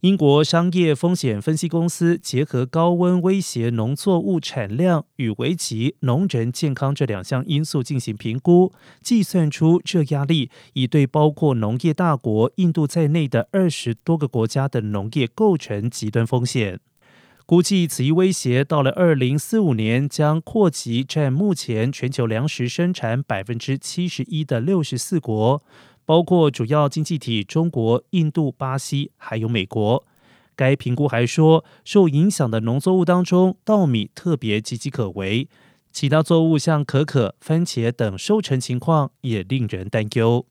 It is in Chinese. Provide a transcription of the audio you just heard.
英国商业风险分析公司结合高温威胁农作物产量与危及农人健康这两项因素进行评估，计算出这压力已对包括农业大国印度在内的二十多个国家的农业构成极端风险。估计此一威胁到了二零四五年将扩及占目前全球粮食生产百分之七十一的六十四国。包括主要经济体中国、印度、巴西，还有美国。该评估还说，受影响的农作物当中，稻米特别岌岌可危，其他作物像可可、番茄等收成情况也令人担忧。